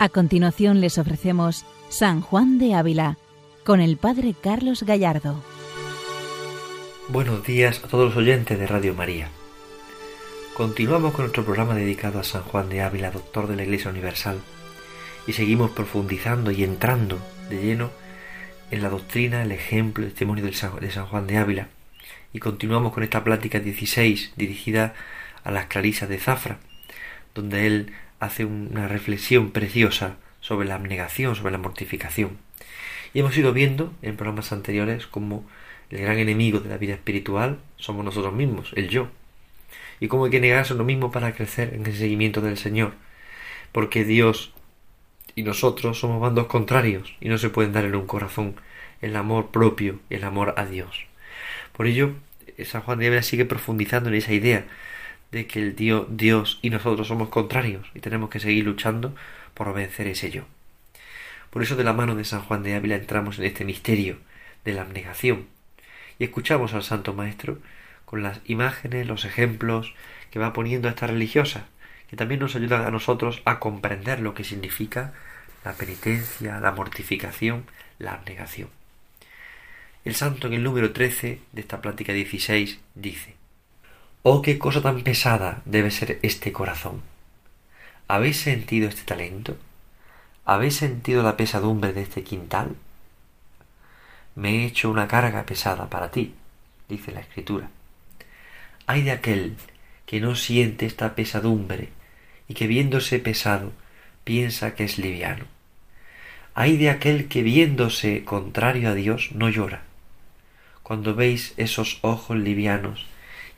A continuación les ofrecemos San Juan de Ávila con el Padre Carlos Gallardo. Buenos días a todos los oyentes de Radio María. Continuamos con nuestro programa dedicado a San Juan de Ávila, doctor de la Iglesia Universal, y seguimos profundizando y entrando de lleno en la doctrina, el ejemplo, el testimonio de San Juan de Ávila. Y continuamos con esta plática 16 dirigida a las clarisas de Zafra, donde él hace una reflexión preciosa sobre la abnegación, sobre la mortificación. Y hemos ido viendo en programas anteriores cómo el gran enemigo de la vida espiritual somos nosotros mismos, el yo. Y cómo hay que negarse a uno mismo para crecer en el seguimiento del Señor. Porque Dios y nosotros somos bandos contrarios y no se pueden dar en un corazón el amor propio el amor a Dios. Por ello, San Juan de Ávila sigue profundizando en esa idea de que el Dios, Dios y nosotros somos contrarios y tenemos que seguir luchando por vencer ese yo. Por eso de la mano de San Juan de Ávila entramos en este misterio de la abnegación y escuchamos al Santo Maestro con las imágenes, los ejemplos que va poniendo a esta religiosa, que también nos ayudan a nosotros a comprender lo que significa la penitencia, la mortificación, la abnegación. El santo en el número 13 de esta plática 16 dice Oh, qué cosa tan pesada debe ser este corazón. ¿Habéis sentido este talento? ¿Habéis sentido la pesadumbre de este quintal? Me he hecho una carga pesada para ti, dice la escritura. Hay de aquel que no siente esta pesadumbre y que viéndose pesado piensa que es liviano. Hay de aquel que viéndose contrario a Dios no llora. Cuando veis esos ojos livianos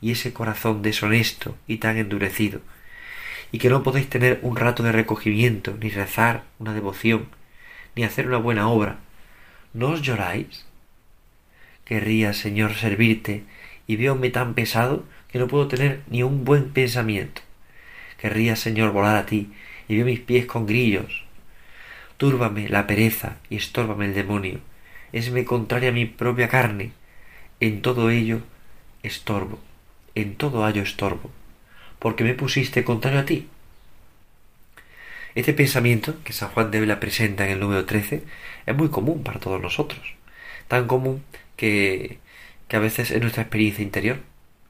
y ese corazón deshonesto y tan endurecido, y que no podéis tener un rato de recogimiento, ni rezar una devoción, ni hacer una buena obra, ¿no os lloráis? Querría, Señor, servirte, y veome tan pesado que no puedo tener ni un buen pensamiento. Querría, Señor, volar a ti, y veo mis pies con grillos. Túrbame la pereza y estórbame el demonio. Esme contraria a mi propia carne. En todo ello estorbo en todo hallo estorbo, porque me pusiste contrario a ti. Este pensamiento que San Juan de Ávila presenta en el número 13 es muy común para todos nosotros, tan común que, que a veces es nuestra experiencia interior,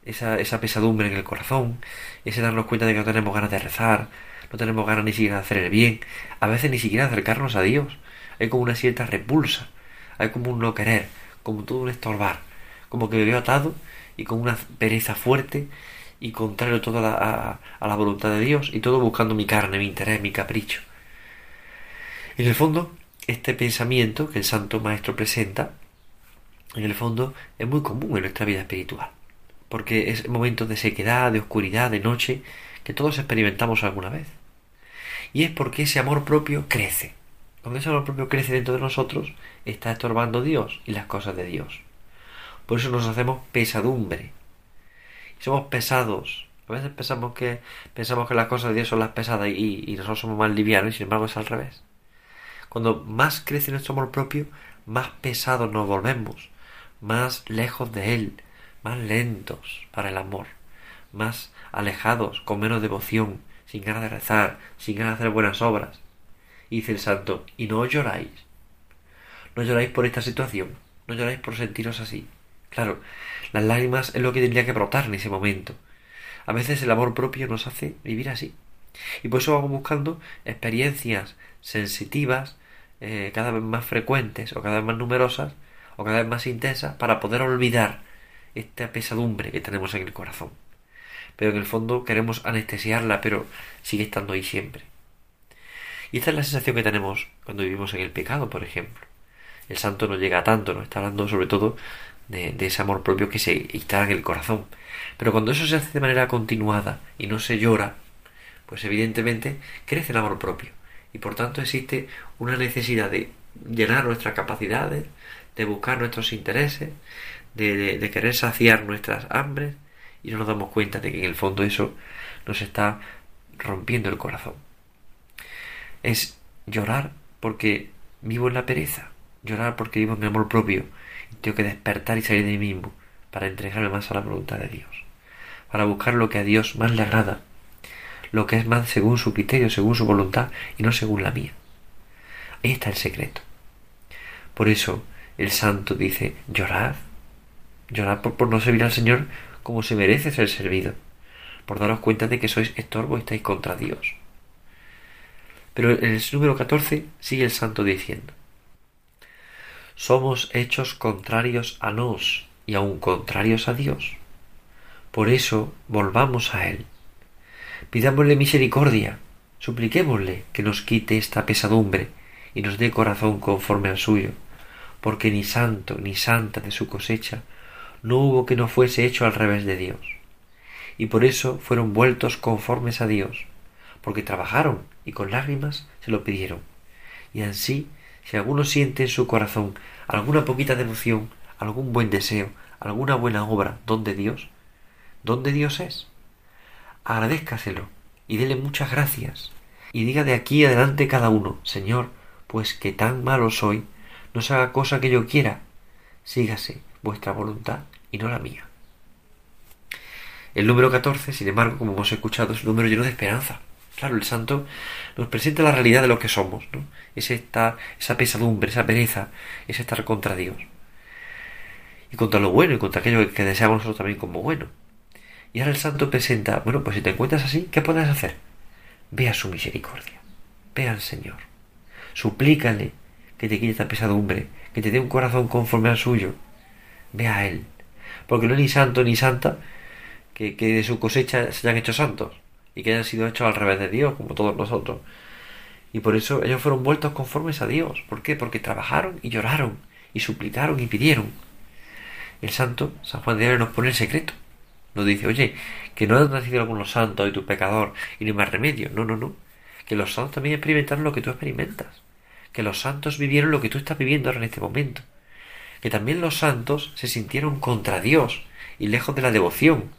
esa, esa pesadumbre en el corazón, ese darnos cuenta de que no tenemos ganas de rezar, no tenemos ganas ni siquiera de hacer el bien, a veces ni siquiera acercarnos a Dios, hay como una cierta repulsa, hay como un no querer, como todo un estorbar, como que me veo atado y con una pereza fuerte y contrario todo a la, voluntad de Dios y todo buscando mi carne, mi interés, mi capricho. En el fondo, este pensamiento que el Santo Maestro presenta, en el fondo es muy común en nuestra vida espiritual, porque es momentos de sequedad, de oscuridad, de noche, que todos experimentamos alguna vez. Y es porque ese amor propio crece. Cuando ese amor propio crece dentro de nosotros, está estorbando Dios y las cosas de Dios. Por eso nos hacemos pesadumbre. somos pesados. A veces pensamos que, pensamos que las cosas de Dios son las pesadas y, nosotros somos más livianos y sin embargo es al revés. Cuando más crece nuestro amor propio, más pesados nos volvemos, más lejos de Él, más lentos para el amor, más alejados, con menos devoción, sin ganas de rezar, sin ganas de hacer buenas obras. Y dice el santo, y no os lloráis. No lloráis por esta situación, no lloráis por sentiros así. Claro, las lágrimas es lo que tendría que brotar en ese momento. A veces el amor propio nos hace vivir así. Y por eso vamos buscando experiencias sensitivas, eh, cada vez más frecuentes o cada vez más numerosas o cada vez más intensas para poder olvidar esta pesadumbre que tenemos en el corazón. Pero en el fondo queremos anestesiarla, pero sigue estando ahí siempre. Y esta es la sensación que tenemos cuando vivimos en el pecado, por ejemplo. El santo no llega a tanto, nos está hablando sobre todo de, ese amor propio que se instala en el corazón. Pero cuando eso se hace de manera continuada y no se llora, pues evidentemente crece el amor propio. Y por tanto existe una necesidad de llenar nuestras capacidades, de buscar nuestros intereses, de, de, querer saciar nuestras hambres, y no nos damos cuenta de que en el fondo eso nos está rompiendo el corazón. Es llorar porque vivo en la pereza, llorar porque vivo en el amor propio, tengo que despertar y salir de mí mismo para entregarme más a la voluntad de Dios, para buscar lo que a Dios más le agrada, lo que es más según su criterio, según su voluntad y no según la mía. Ahí está el secreto. Por eso el santo dice, llorad, llorad por, no servir al Señor como se merece ser servido, por daros cuenta de que sois estorbo y estáis contra Dios. Pero en el número 14 sigue el santo diciendo, somos hechos contrarios a nos y aun contrarios a Dios. Por eso volvamos a Él. Pidámosle misericordia, supliquémosle que nos quite esta pesadumbre y nos dé corazón conforme al suyo, porque ni santo ni santa de su cosecha no hubo que no fuese hecho al revés de Dios. Y por eso fueron vueltos conformes a Dios, porque trabajaron y con lágrimas se lo pidieron. Y así, si alguno siente en su corazón alguna poquita devoción, algún buen deseo, alguna buena obra, donde Dios, ¿dónde Dios es? Agradézcaselo y dele muchas gracias, y diga de aquí adelante cada uno, Señor, pues que tan malo soy, no se haga cosa que yo quiera, sígase vuestra voluntad y no la mía. El número 14, sin embargo, como hemos escuchado, es un número lleno de esperanza. Claro, el santo nos presenta la realidad de lo que somos, ¿no? Es esa pesadumbre, esa pereza, es estar contra Dios. Y contra lo bueno y contra aquello que deseamos nosotros también como bueno. Y ahora el santo presenta, bueno, pues si te encuentras así, ¿qué puedes hacer? Ve a su misericordia, ve al Señor, suplícale que te quite esta pesadumbre, que te dé un corazón conforme al suyo, ve a Él, porque no es ni santo ni santa que, que de su cosecha se hayan hecho santos y que hayan sido hechos al revés de Dios, como todos nosotros. Y por eso ellos fueron vueltos conformes a Dios. ¿Por qué? Porque trabajaron y lloraron y suplicaron y pidieron. El santo, San Juan de Ávila, nos pone el secreto. Nos dice, oye, que no han nacido algunos santos y tu pecador y no hay más remedio. No, no, no. Que los santos también experimentaron lo que tú experimentas. Que los santos vivieron lo que tú estás viviendo ahora en este momento. Que también los santos se sintieron contra Dios y lejos de la devoción.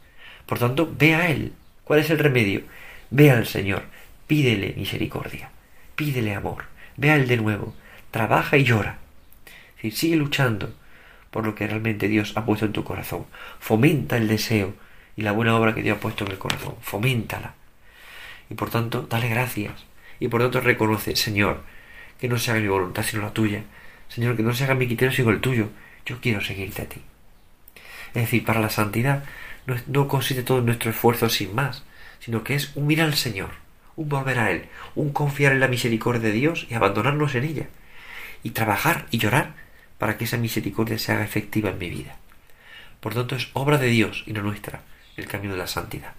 Por tanto, ve a Él. ¿Cuál es el remedio? Ve al Señor. Pídele misericordia. Pídele amor. Ve a Él de nuevo. Trabaja y llora. Decir, sigue luchando por lo que realmente Dios ha puesto en tu corazón. Fomenta el deseo y la buena obra que Dios ha puesto en el corazón. Foméntala. Y por tanto, dale gracias. Y por tanto, reconoce, Señor, que no se haga mi voluntad sino la tuya. Señor, que no se haga mi criterio sino el tuyo. Yo quiero seguirte a ti. Es decir, para la santidad no, no consiste todo nuestro esfuerzo sin más, sino que es un mirar al Señor, un volver a Él, un confiar en la misericordia de Dios y abandonarnos en ella, y trabajar y llorar para que esa misericordia se haga efectiva en mi vida. Por tanto, es obra de Dios y no nuestra el camino de la santidad.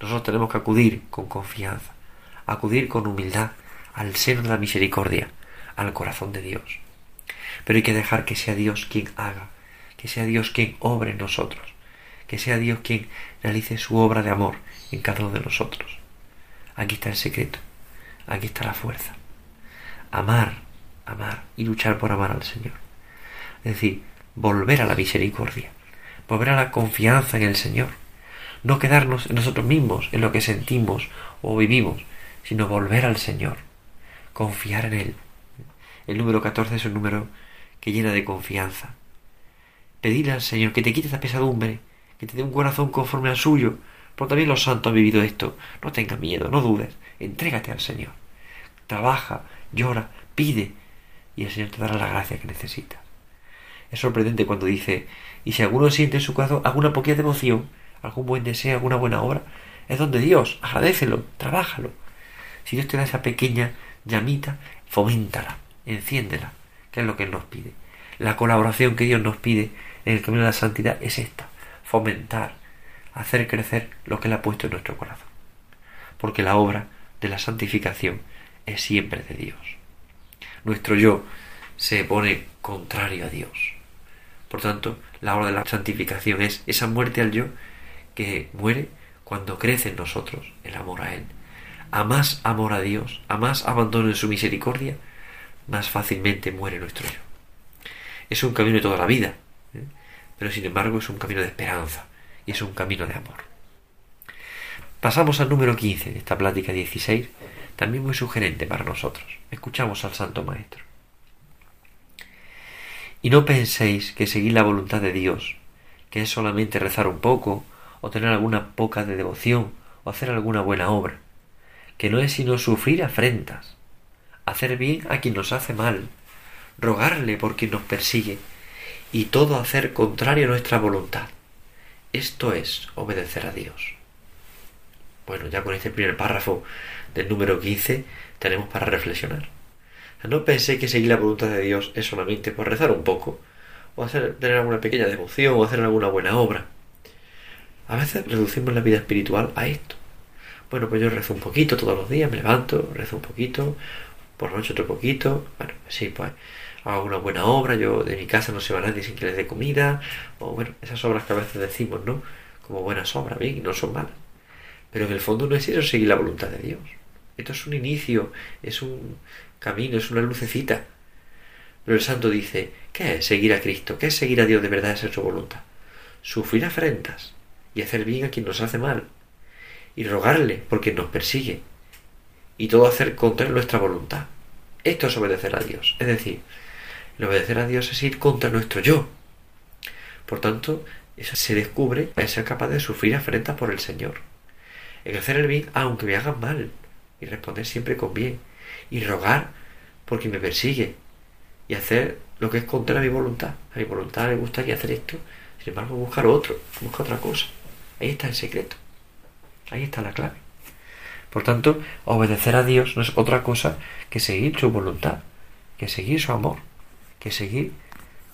Nosotros tenemos que acudir con confianza, acudir con humildad al seno de la misericordia, al corazón de Dios. Pero hay que dejar que sea Dios quien haga, que sea Dios quien obre en nosotros, que sea Dios quien realice su obra de amor en cada uno de nosotros. Aquí está el secreto, aquí está la fuerza. Amar, amar y luchar por amar al Señor. Es decir, volver a la misericordia, volver a la confianza en el Señor. No quedarnos en nosotros mismos, en lo que sentimos o vivimos, sino volver al Señor, confiar en Él. El número 14 es un número que llena de confianza. Pedirle al Señor que te quite esta pesadumbre, que te dé un corazón conforme al suyo, porque también los santos han vivido esto. No tengas miedo, no dudes, entrégate al Señor. Trabaja, llora, pide, y el Señor te dará la gracia que necesitas. Es sorprendente cuando dice, y si alguno siente en su corazón alguna poquita devoción, algún buen deseo, alguna buena obra, es donde Dios, agradecelo, trabájalo. Si Dios te da esa pequeña llamita, foméntala, enciéndela, que es lo que Él nos pide. La colaboración que Dios nos pide en el camino de la santidad es esta, fomentar, hacer crecer lo que Él ha puesto en nuestro corazón. Porque la obra de la santificación es siempre de Dios. Nuestro yo se pone contrario a Dios por tanto, la obra de la santificación es esa muerte al yo que muere cuando crece en nosotros el amor a Él. A más amor a Dios, a más abandono en su misericordia, más fácilmente muere nuestro yo. Es un camino de toda la vida. Pero sin embargo es un camino de esperanza y es un camino de amor. Pasamos al número 15 de esta plática 16, también muy sugerente para nosotros. Escuchamos al Santo Maestro. Y no penséis que seguir la voluntad de Dios, que es solamente rezar un poco, o tener alguna poca de devoción, o hacer alguna buena obra, que no es sino sufrir afrentas, hacer bien a quien nos hace mal, rogarle por quien nos persigue, y todo hacer contrario a nuestra voluntad. Esto es obedecer a Dios. Bueno, ya con este primer párrafo del número 15 tenemos para reflexionar. No pensé que seguir la voluntad de Dios es solamente por rezar un poco, o hacer, tener alguna pequeña devoción, o hacer alguna buena obra. A veces reducimos la vida espiritual a esto. Bueno, pues yo rezo un poquito todos los días, me levanto, rezo un poquito, por la noche otro poquito. Bueno, sí, pues hago una buena obra, yo de mi casa no se va nadie sin que les dé comida, o bueno, esas obras que a veces decimos, ¿no? Como buenas obras, bien, y no son malas. Pero en el fondo no es eso seguir la voluntad de Dios. Esto es un inicio, es un camino, es una lucecita. Pero el santo dice, ¿qué es seguir a Cristo? ¿Qué es seguir a Dios de verdad? Es su voluntad. Sufrir afrentas y hacer bien a quien nos hace mal. Y rogarle por quien nos persigue. Y todo hacer contra nuestra voluntad. Esto es obedecer a Dios. Es decir, el obedecer a Dios es ir contra nuestro yo. Por tanto, eso se descubre en ser capaz de sufrir afrentas por el Señor. En hacer el bien aunque me hagan mal. Y responder siempre con bien. Y rogar porque me persigue. Y hacer lo que es contra mi voluntad. A mi voluntad le gustaría hacer esto. Sin embargo, buscar otro. Buscar otra cosa. Ahí está el secreto. Ahí está la clave. Por tanto, obedecer a Dios no es otra cosa que seguir su voluntad, que seguir su amor, que seguir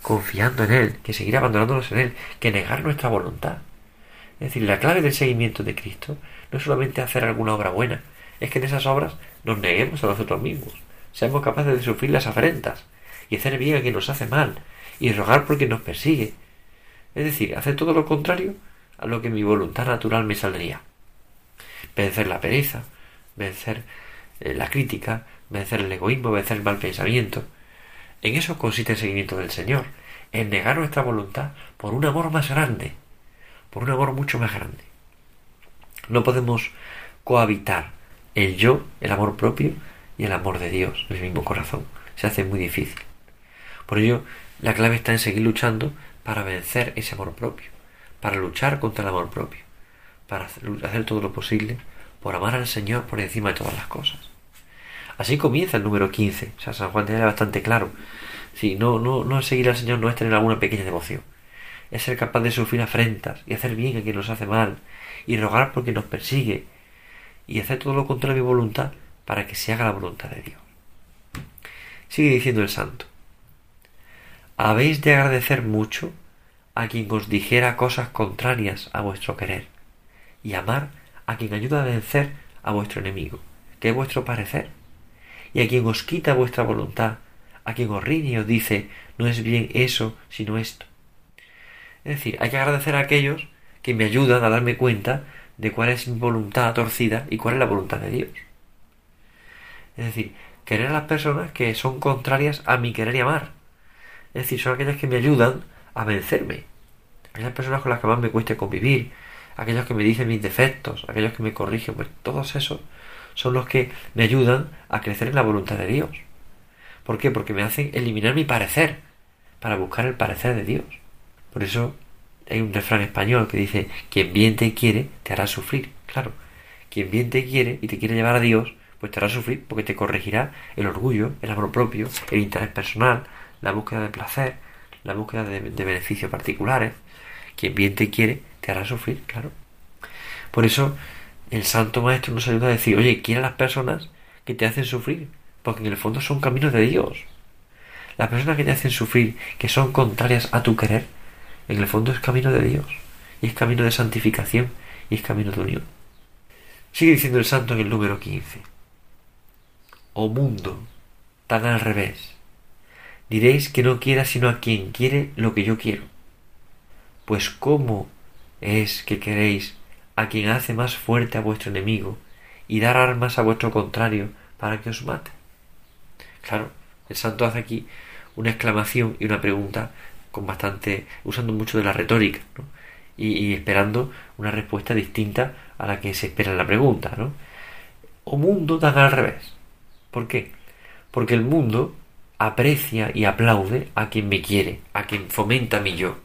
confiando en Él, que seguir abandonándonos en Él, que negar nuestra voluntad. Es decir, la clave del seguimiento de Cristo no es solamente hacer alguna obra buena, es que en esas obras nos neguemos a nosotros mismos, seamos capaces de sufrir las afrentas y hacer bien a quien nos hace mal y rogar por quien nos persigue. Es decir, hacer todo lo contrario a lo que mi voluntad natural me saldría. Vencer la pereza, vencer eh, la crítica, vencer el egoísmo, vencer el mal pensamiento. En eso consiste el seguimiento del Señor, en negar nuestra voluntad por un amor más grande, por un amor mucho más grande. No podemos cohabitar el yo, el amor propio, y el amor de Dios en el mismo corazón. Se hace muy difícil. Por ello, la clave está en seguir luchando para vencer ese amor propio, para luchar contra el amor propio, para hacer todo lo posible por amar al Señor por encima de todas las cosas. Así comienza el número 15. O sea, San Juan tiene bastante claro. Si no, no, no seguir al Señor no es tener alguna pequeña devoción. Es ser capaz de sufrir afrentas y hacer bien a quien nos hace mal y rogar porque nos persigue y hacer todo lo contrario a mi voluntad para que se haga la voluntad de Dios. Sigue diciendo el santo. Habéis de agradecer mucho a quien os dijera cosas contrarias a vuestro querer y amar a quien ayuda a vencer a vuestro enemigo, que es vuestro parecer, y a quien os quita vuestra voluntad, a quien os riñe y os dice no es bien eso, sino esto. Es decir, hay que agradecer a aquellos que me ayudan a darme cuenta de cuál es mi voluntad torcida y cuál es la voluntad de Dios. Es decir, querer a las personas que son contrarias a mi querer y amar. Es decir, son aquellas que me ayudan a vencerme. Aquellas personas con las que más me cueste convivir, aquellos que me dicen mis defectos, aquellos que me corrigen, pues todos esos son los que me ayudan a crecer en la voluntad de Dios. ¿Por qué? Porque me hacen eliminar mi parecer para buscar el parecer de Dios. Por eso hay un refrán español que dice, quien bien te quiere, te hará sufrir. Claro, quien bien te quiere y te quiere llevar a Dios, pues te hará sufrir porque te corregirá el orgullo, el amor propio, el interés personal, la búsqueda de placer, la búsqueda de, de beneficios particulares. Quien bien te quiere, te hará sufrir, claro. Por eso el Santo Maestro nos ayuda a decir, oye, a las personas que te hacen sufrir, porque en el fondo son caminos de Dios. Las personas que te hacen sufrir, que son contrarias a tu querer, en el fondo es camino de Dios, y es camino de santificación, y es camino de unión. Sigue diciendo el santo en el número 15. Oh mundo, tan al revés. Diréis que no quiera sino a quien quiere lo que yo quiero. Pues ¿cómo es que queréis a quien hace más fuerte a vuestro enemigo y dar armas a vuestro contrario para que os mate? Claro, el santo hace aquí una exclamación y una pregunta con bastante, usando mucho de la retórica, ¿no? y, esperando una respuesta distinta a la que se espera en la pregunta, ¿no? O mundo tan al revés. ¿Por qué? Porque el mundo aprecia y aplaude a quien me quiere, a quien fomenta mi yo.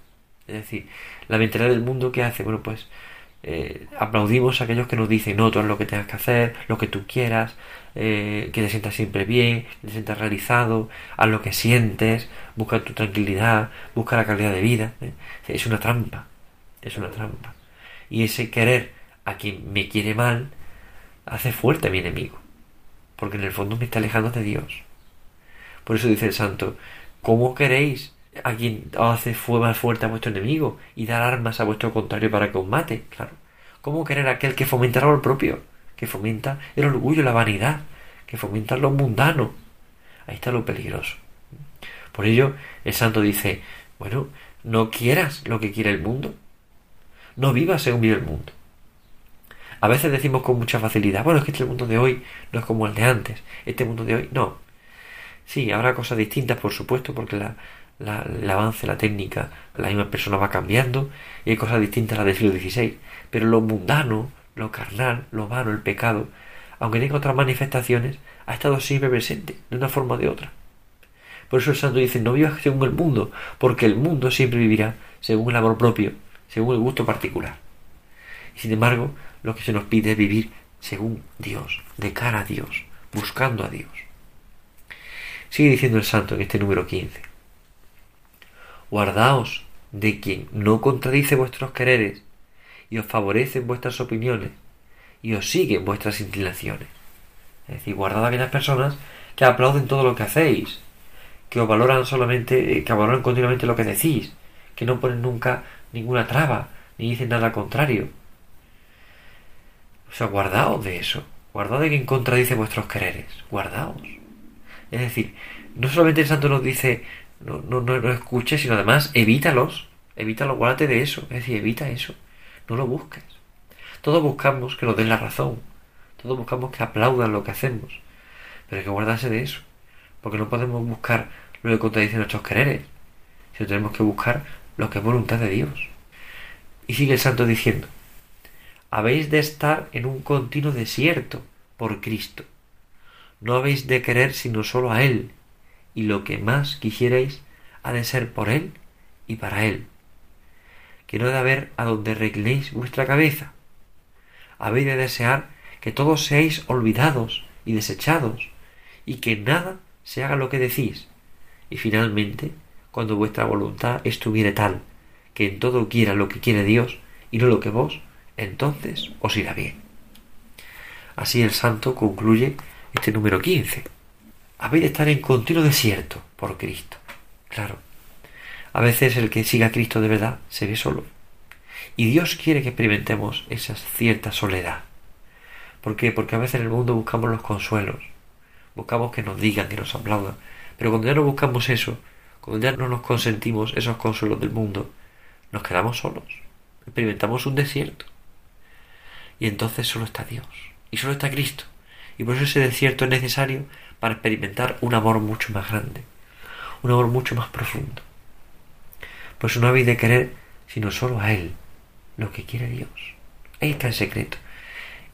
Es decir, la mentalidad del mundo que hace, bueno, pues eh, aplaudimos a aquellos que nos dicen, no, tú haz lo que tengas que hacer, lo que tú quieras, eh, que te sientas siempre bien, que te sientas realizado, haz lo que sientes, busca tu tranquilidad, busca la calidad de vida. ¿eh? Es una trampa, es una trampa. Y ese querer a quien me quiere mal hace fuerte a mi enemigo, porque en el fondo me está alejando de Dios. Por eso dice el santo, ¿cómo queréis a quien hace más fuerte a vuestro enemigo y dar armas a vuestro contrario para que os mate? Claro. ¿Cómo querer aquel que fomenta el amor propio? Que fomenta el orgullo, la vanidad, que fomenta lo mundano. Ahí está lo peligroso. Por ello, el santo dice, bueno, no quieras lo que quiere el mundo. No vivas según vive el mundo. A veces decimos con mucha facilidad, bueno, es que este mundo de hoy no es como el de antes. Este mundo de hoy, no. Sí, habrá cosas distintas, por supuesto, porque la, la, el avance, la técnica, la misma persona va cambiando y hay cosas distintas a las del siglo XVI. Pero lo mundano, lo carnal, lo vano, el pecado, aunque tenga otras manifestaciones, ha estado siempre presente, de una forma o de otra. Por eso el santo dice, no vivas según el mundo, porque el mundo siempre vivirá según el amor propio, según el gusto particular. Sin embargo, lo que se nos pide es vivir según Dios, de cara a Dios, buscando a Dios. Sigue diciendo el santo en este número 15. Guardaos de quien no contradice vuestros quereres y os favorece en vuestras opiniones y os sigue en vuestras inclinaciones. Es decir, guardad a aquellas personas que aplauden todo lo que hacéis, que os valoran solamente, que valoran continuamente lo que decís, que no ponen nunca ninguna traba, ni dicen nada contrario. O sea, guardaos de eso, guardaos de quien contradice vuestros quereres, guardaos. Es decir, no solamente el santo nos dice no, no, no, escuches, sino además evítalos, evítalos, guárdate de eso, es decir, evita eso, no lo busques. Todos buscamos que nos den la razón, todos buscamos que aplaudan lo que hacemos, pero hay que guardarse de eso, porque no podemos buscar lo que contradice nuestros quereres, sino tenemos que buscar lo que es voluntad de Dios. Y sigue el santo diciendo, habéis de estar en un continuo desierto por Cristo. No habéis de querer sino solo a Él, y lo que más quisierais ha de ser por Él y para Él. Que no de haber a donde reclinéis vuestra cabeza. Habéis de desear que todos seáis olvidados y desechados, y que nada se haga lo que decís. Y finalmente, cuando vuestra voluntad estuviere tal, que en todo quiera lo que quiere Dios y no lo que vos, entonces os irá bien. Así el santo concluye este número 15 habéis de estar en continuo desierto por Cristo. Claro. A veces el que siga a Cristo de verdad se ve solo. Y Dios quiere que experimentemos esa cierta soledad. ¿Por qué? Porque a veces en el mundo buscamos los consuelos. Buscamos que nos digan, que nos aplaudan. Pero cuando ya no buscamos eso, cuando ya no nos consentimos esos consuelos del mundo, nos quedamos solos. Experimentamos un desierto. Y entonces solo está Dios. Y solo está Cristo. Y por eso ese desierto es necesario para experimentar un amor mucho más grande, un amor mucho más profundo. Por eso no habéis de querer sino solo a Él, lo que quiere Dios. Ahí está el secreto.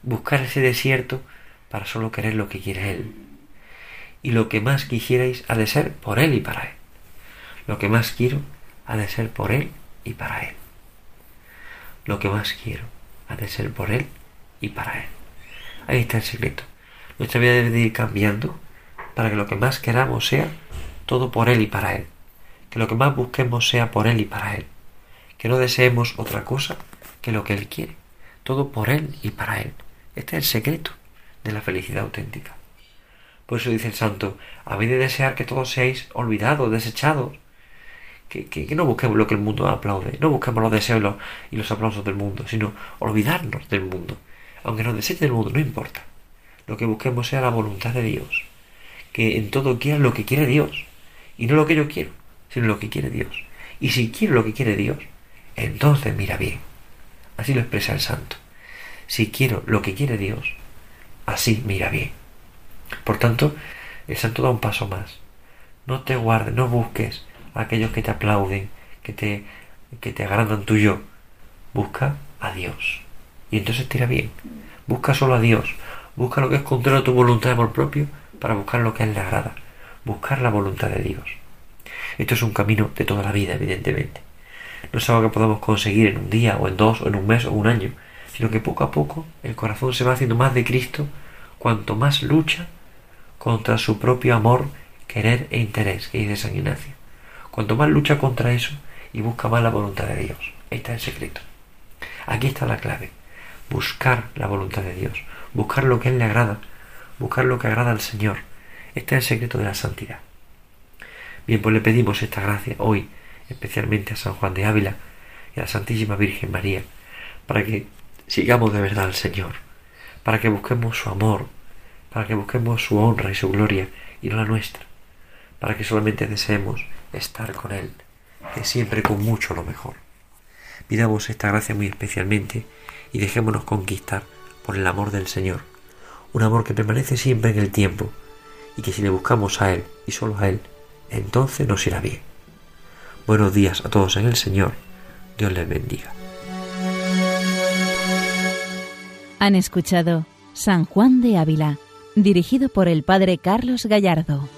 Buscar ese desierto para solo querer lo que quiere Él. Y lo que más quisierais ha de ser por Él y para Él. Lo que más quiero ha de ser por Él y para Él. Lo que más quiero ha de ser por Él y para Él. Ahí está el secreto. Nuestra vida debe de ir cambiando para que lo que más queramos sea todo por Él y para Él. Que lo que más busquemos sea por Él y para Él. Que no deseemos otra cosa que lo que Él quiere. Todo por Él y para Él. Este es el secreto de la felicidad auténtica. Por eso dice el santo, habéis de desear que todos seáis olvidados, desechados. Que, que, no busquemos lo que el mundo aplaude, no busquemos los deseos y los, aplausos del mundo, sino olvidarnos del mundo. Aunque nos deseche del mundo, no importa. Lo que busquemos sea la voluntad de Dios que en todo quiera lo que quiere Dios. Y no lo que yo quiero, sino lo que quiere Dios. Y si quiero lo que quiere Dios, entonces mira bien. Así lo expresa el santo. Si quiero lo que quiere Dios, así mira bien. Por tanto, el santo da un paso más. No te guardes, no busques a aquellos que te aplauden, que te, que te agrandan tu yo. Busca a Dios. Y entonces te irá bien. Busca solo a Dios. Busca lo que es contrario a tu voluntad amor propio para buscar lo que a Él le agrada, buscar la voluntad de Dios. Esto es un camino de toda la vida, evidentemente. No es algo que podamos conseguir en un día, o en dos, o en un mes, o un año, sino que poco a poco el corazón se va haciendo más de Cristo cuanto más lucha contra su propio amor, querer e interés, que dice San Ignacio. Cuanto más lucha contra eso y busca más la voluntad de Dios. Ahí está el secreto. Aquí está la clave. Buscar la voluntad de Dios. Buscar lo que a Él le agrada. Buscar lo que agrada al Señor. Este es el secreto de la santidad. Bien, pues le pedimos esta gracia hoy, especialmente a San Juan de Ávila y a la Santísima Virgen María, para que sigamos de verdad al Señor, para que busquemos su amor, para que busquemos su honra y su gloria y no la nuestra, para que solamente deseemos estar con Él, que siempre con mucho lo mejor. Pidamos esta gracia muy especialmente y dejémonos conquistar por el amor del Señor, un amor que permanece siempre en el tiempo y que si le buscamos a Él y solo a Él, entonces nos irá bien. Buenos días a todos en el Señor, Dios les bendiga. Han escuchado San Juan de Ávila, dirigido por el Padre Carlos Gallardo.